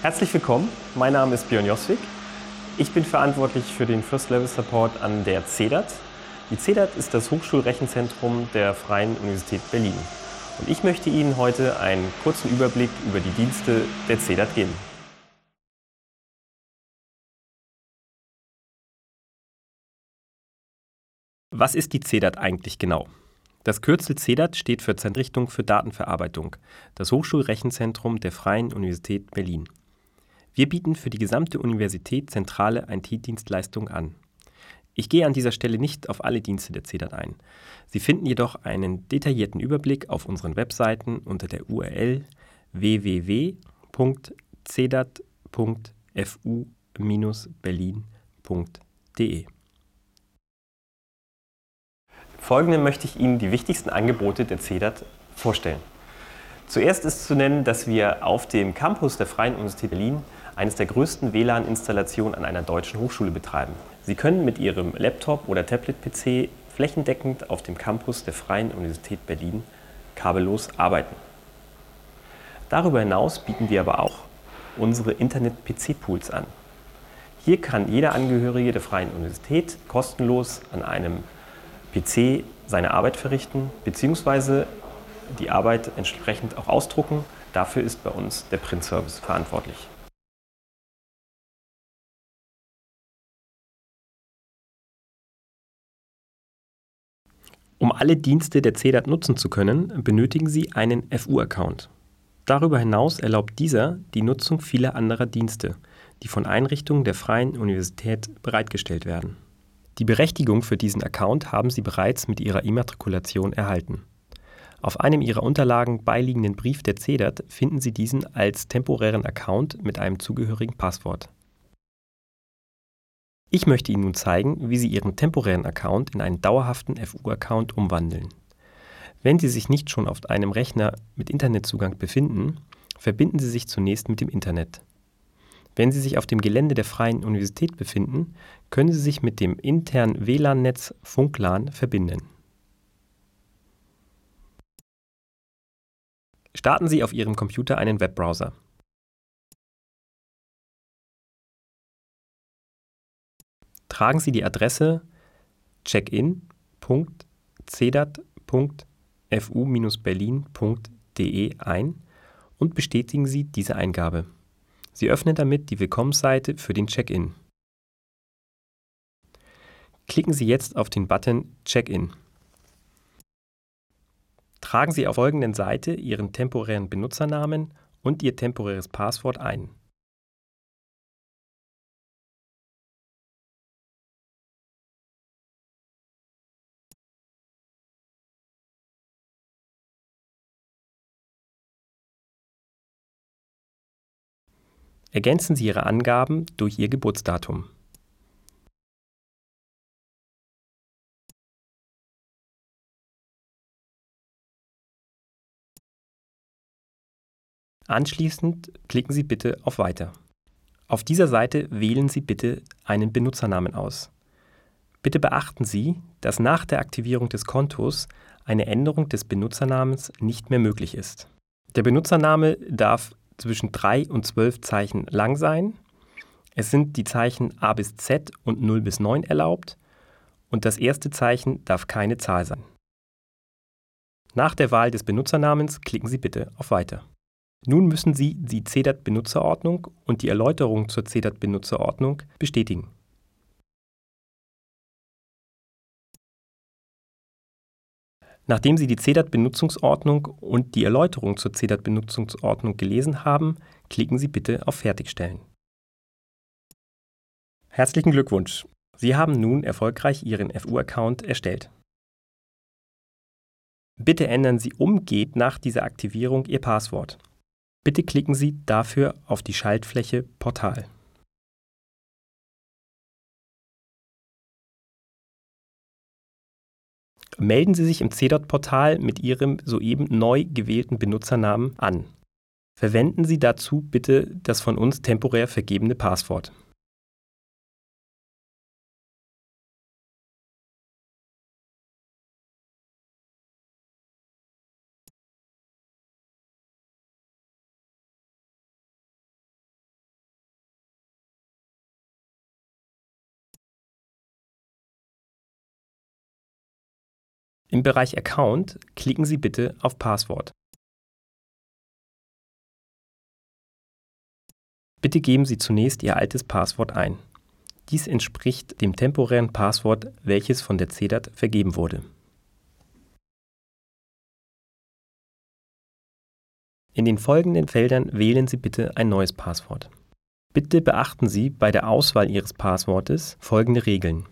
Herzlich willkommen, mein Name ist Björn Joswig. Ich bin verantwortlich für den First Level Support an der CEDAT. Die CEDAT ist das Hochschulrechenzentrum der Freien Universität Berlin. Und ich möchte Ihnen heute einen kurzen Überblick über die Dienste der CEDAT geben. Was ist die CEDAT eigentlich genau? Das Kürzel CEDAT steht für Zentrichtung für Datenverarbeitung, das Hochschulrechenzentrum der Freien Universität Berlin. Wir bieten für die gesamte Universität zentrale IT-Dienstleistungen an. Ich gehe an dieser Stelle nicht auf alle Dienste der CEDAT ein. Sie finden jedoch einen detaillierten Überblick auf unseren Webseiten unter der URL www.cedat.fu-berlin.de. Folgendem möchte ich Ihnen die wichtigsten Angebote der CEDAT vorstellen. Zuerst ist zu nennen, dass wir auf dem Campus der Freien Universität Berlin eines der größten WLAN-Installationen an einer deutschen Hochschule betreiben. Sie können mit Ihrem Laptop oder Tablet-PC flächendeckend auf dem Campus der Freien Universität Berlin kabellos arbeiten. Darüber hinaus bieten wir aber auch unsere Internet-PC-Pools an. Hier kann jeder Angehörige der Freien Universität kostenlos an einem PC seine Arbeit verrichten bzw. die Arbeit entsprechend auch ausdrucken. Dafür ist bei uns der Print-Service verantwortlich. Um alle Dienste der CEDAT nutzen zu können, benötigen Sie einen FU-Account. Darüber hinaus erlaubt dieser die Nutzung vieler anderer Dienste, die von Einrichtungen der Freien Universität bereitgestellt werden. Die Berechtigung für diesen Account haben Sie bereits mit Ihrer Immatrikulation erhalten. Auf einem Ihrer Unterlagen beiliegenden Brief der CEDAT finden Sie diesen als temporären Account mit einem zugehörigen Passwort. Ich möchte Ihnen nun zeigen, wie Sie Ihren temporären Account in einen dauerhaften FU-Account umwandeln. Wenn Sie sich nicht schon auf einem Rechner mit Internetzugang befinden, verbinden Sie sich zunächst mit dem Internet. Wenn Sie sich auf dem Gelände der Freien Universität befinden, können Sie sich mit dem internen WLAN-Netz Funklan verbinden. Starten Sie auf Ihrem Computer einen Webbrowser. Tragen Sie die Adresse check-in.cedat.fu-berlin.de ein und bestätigen Sie diese Eingabe. Sie öffnen damit die Willkommensseite für den Check-in. Klicken Sie jetzt auf den Button Check-in. Tragen Sie auf folgenden Seite Ihren temporären Benutzernamen und Ihr temporäres Passwort ein. Ergänzen Sie Ihre Angaben durch Ihr Geburtsdatum. Anschließend klicken Sie bitte auf Weiter. Auf dieser Seite wählen Sie bitte einen Benutzernamen aus. Bitte beachten Sie, dass nach der Aktivierung des Kontos eine Änderung des Benutzernamens nicht mehr möglich ist. Der Benutzername darf zwischen 3 und 12 Zeichen lang sein. Es sind die Zeichen A bis Z und 0 bis 9 erlaubt und das erste Zeichen darf keine Zahl sein. Nach der Wahl des Benutzernamens klicken Sie bitte auf Weiter. Nun müssen Sie die CEDAT-Benutzerordnung und die Erläuterung zur CEDAT-Benutzerordnung bestätigen. Nachdem Sie die CEDAT-Benutzungsordnung und die Erläuterung zur CEDAT-Benutzungsordnung gelesen haben, klicken Sie bitte auf Fertigstellen. Herzlichen Glückwunsch! Sie haben nun erfolgreich Ihren FU-Account erstellt. Bitte ändern Sie umgehend nach dieser Aktivierung Ihr Passwort. Bitte klicken Sie dafür auf die Schaltfläche Portal. Melden Sie sich im CDOT-Portal mit Ihrem soeben neu gewählten Benutzernamen an. Verwenden Sie dazu bitte das von uns temporär vergebene Passwort. Im Bereich Account klicken Sie bitte auf Passwort. Bitte geben Sie zunächst Ihr altes Passwort ein. Dies entspricht dem temporären Passwort, welches von der CEDAT vergeben wurde. In den folgenden Feldern wählen Sie bitte ein neues Passwort. Bitte beachten Sie bei der Auswahl Ihres Passwortes folgende Regeln.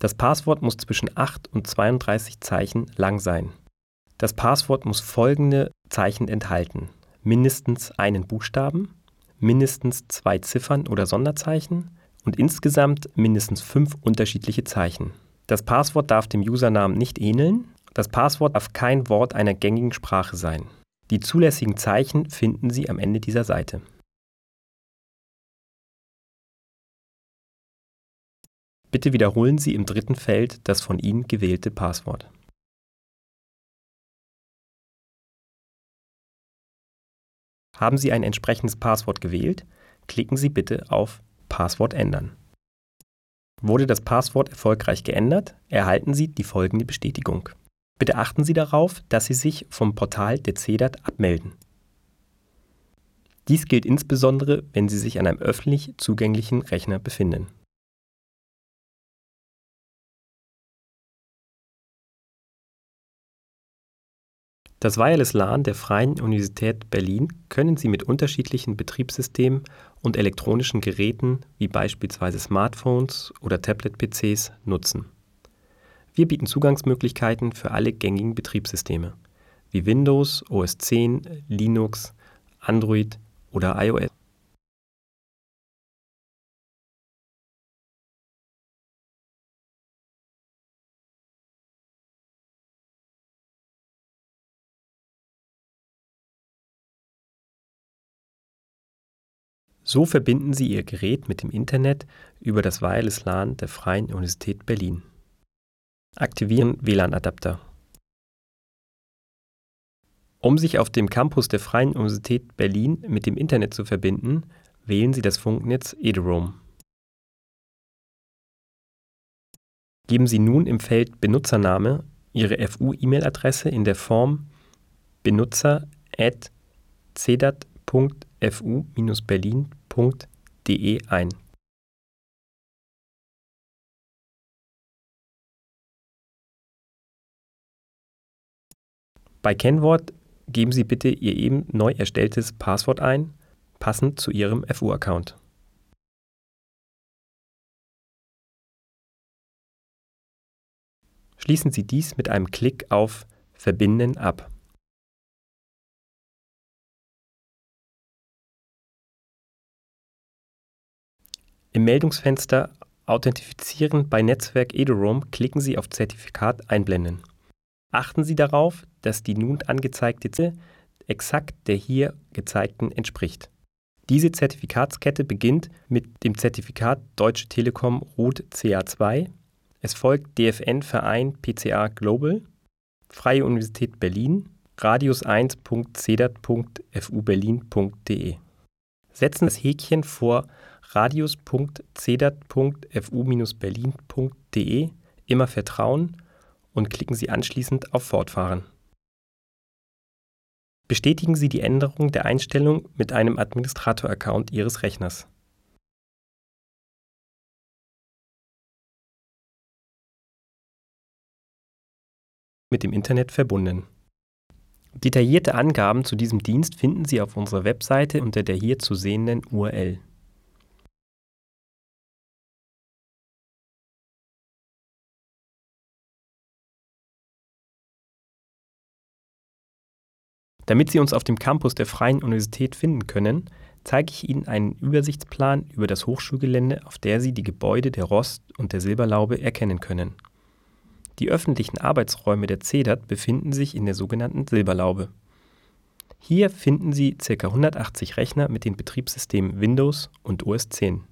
Das Passwort muss zwischen 8 und 32 Zeichen lang sein. Das Passwort muss folgende Zeichen enthalten. Mindestens einen Buchstaben, mindestens zwei Ziffern oder Sonderzeichen und insgesamt mindestens fünf unterschiedliche Zeichen. Das Passwort darf dem Usernamen nicht ähneln. Das Passwort darf kein Wort einer gängigen Sprache sein. Die zulässigen Zeichen finden Sie am Ende dieser Seite. Bitte wiederholen Sie im dritten Feld das von Ihnen gewählte Passwort. Haben Sie ein entsprechendes Passwort gewählt, klicken Sie bitte auf Passwort ändern. Wurde das Passwort erfolgreich geändert, erhalten Sie die folgende Bestätigung. Bitte achten Sie darauf, dass Sie sich vom Portal der CEDAT abmelden. Dies gilt insbesondere, wenn Sie sich an einem öffentlich zugänglichen Rechner befinden. Das Wireless LAN der Freien Universität Berlin können Sie mit unterschiedlichen Betriebssystemen und elektronischen Geräten wie beispielsweise Smartphones oder Tablet-PCs nutzen. Wir bieten Zugangsmöglichkeiten für alle gängigen Betriebssysteme wie Windows, OS 10, Linux, Android oder iOS. So verbinden Sie Ihr Gerät mit dem Internet über das Wireless LAN der Freien Universität Berlin. Aktivieren WLAN-Adapter. Um sich auf dem Campus der Freien Universität Berlin mit dem Internet zu verbinden, wählen Sie das Funknetz Ederoam. Geben Sie nun im Feld Benutzername Ihre FU-E-Mail-Adresse in der Form benutzer@cedat.fu-berlin.de www.ftf.de ein. Bei Kennwort geben Sie bitte Ihr eben neu erstelltes Passwort ein, passend zu Ihrem FU-Account. Schließen Sie dies mit einem Klick auf Verbinden ab. Im Meldungsfenster Authentifizieren bei Netzwerk eduroam klicken Sie auf Zertifikat einblenden. Achten Sie darauf, dass die nun angezeigte Ziffer exakt der hier gezeigten entspricht. Diese Zertifikatskette beginnt mit dem Zertifikat Deutsche Telekom Root CA2. Es folgt DFN Verein PCA Global, Freie Universität Berlin, radius1.cedat.fuberlin.de. Setzen das Häkchen vor radius.cedat.fu-berlin.de immer vertrauen und klicken Sie anschließend auf Fortfahren. Bestätigen Sie die Änderung der Einstellung mit einem Administrator-Account Ihres Rechners. Mit dem Internet verbunden. Detaillierte Angaben zu diesem Dienst finden Sie auf unserer Webseite unter der hier zu sehenden URL. Damit Sie uns auf dem Campus der Freien Universität finden können, zeige ich Ihnen einen Übersichtsplan über das Hochschulgelände, auf der Sie die Gebäude der Rost- und der Silberlaube erkennen können. Die öffentlichen Arbeitsräume der CEDAT befinden sich in der sogenannten Silberlaube. Hier finden Sie ca. 180 Rechner mit den Betriebssystemen Windows und OS 10.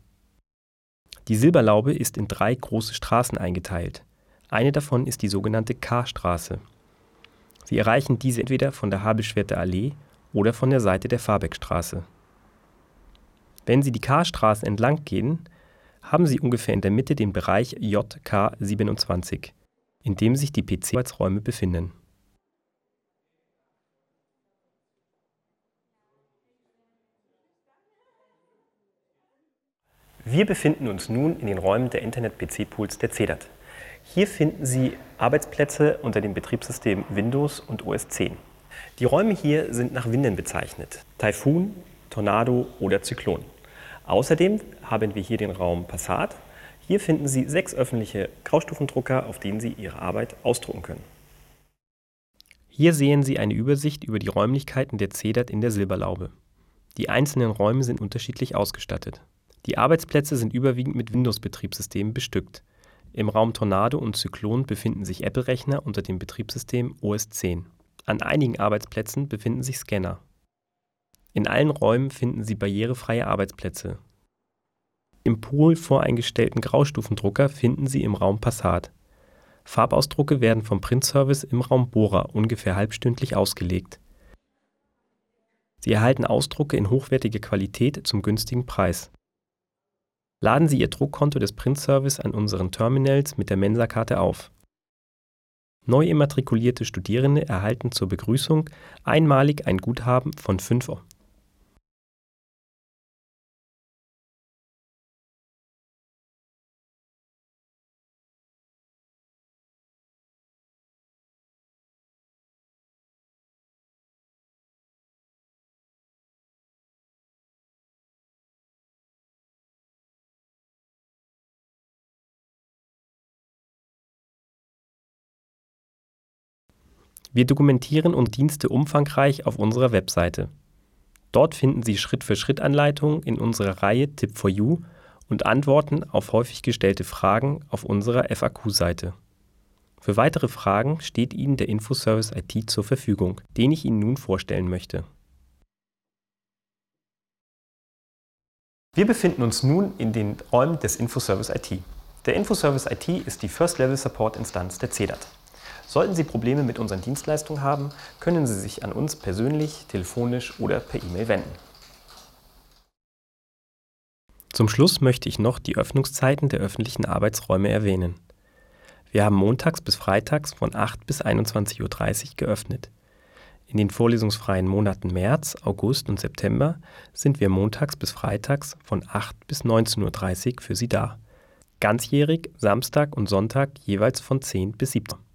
Die Silberlaube ist in drei große Straßen eingeteilt. Eine davon ist die sogenannte K-Straße. Sie erreichen diese entweder von der Habelschwerter Allee oder von der Seite der Fahrbeckstraße. Wenn Sie die K-Straße entlang gehen, haben Sie ungefähr in der Mitte den Bereich JK 27. in dem sich die PC-Arbeitsräume befinden. Wir befinden uns nun in den Räumen der Internet-PC-Pools der CEDAT. Hier finden Sie Arbeitsplätze unter dem Betriebssystem Windows und OS 10. Die Räume hier sind nach Winden bezeichnet. Taifun, Tornado oder Zyklon. Außerdem haben wir hier den Raum Passat. Hier finden Sie sechs öffentliche Graustufendrucker, auf denen Sie Ihre Arbeit ausdrucken können. Hier sehen Sie eine Übersicht über die Räumlichkeiten der CEDAT in der Silberlaube. Die einzelnen Räume sind unterschiedlich ausgestattet. Die Arbeitsplätze sind überwiegend mit Windows-Betriebssystemen bestückt. Im Raum Tornado und Zyklon befinden sich Apple-Rechner unter dem Betriebssystem OS 10. An einigen Arbeitsplätzen befinden sich Scanner. In allen Räumen finden Sie barrierefreie Arbeitsplätze. Im Pool voreingestellten Graustufendrucker finden Sie im Raum Passat. Farbausdrucke werden vom Printservice im Raum Bora ungefähr halbstündlich ausgelegt. Sie erhalten Ausdrucke in hochwertiger Qualität zum günstigen Preis. Laden Sie Ihr Druckkonto des Printservice an unseren Terminals mit der Mensa-Karte auf. Neu immatrikulierte Studierende erhalten zur Begrüßung einmalig ein Guthaben von 5 Wir dokumentieren unsere Dienste umfangreich auf unserer Webseite. Dort finden Sie Schritt-für-Schritt-Anleitungen in unserer Reihe Tip for You und Antworten auf häufig gestellte Fragen auf unserer FAQ-Seite. Für weitere Fragen steht Ihnen der Infoservice IT zur Verfügung, den ich Ihnen nun vorstellen möchte. Wir befinden uns nun in den Räumen des Infoservice IT. Der Infoservice IT ist die First-Level-Support-Instanz der CEDAT. Sollten Sie Probleme mit unseren Dienstleistungen haben, können Sie sich an uns persönlich, telefonisch oder per E-Mail wenden. Zum Schluss möchte ich noch die Öffnungszeiten der öffentlichen Arbeitsräume erwähnen. Wir haben montags bis freitags von 8 bis 21.30 Uhr geöffnet. In den vorlesungsfreien Monaten März, August und September sind wir montags bis freitags von 8 bis 19.30 Uhr für Sie da. Ganzjährig Samstag und Sonntag jeweils von 10 bis 17 Uhr.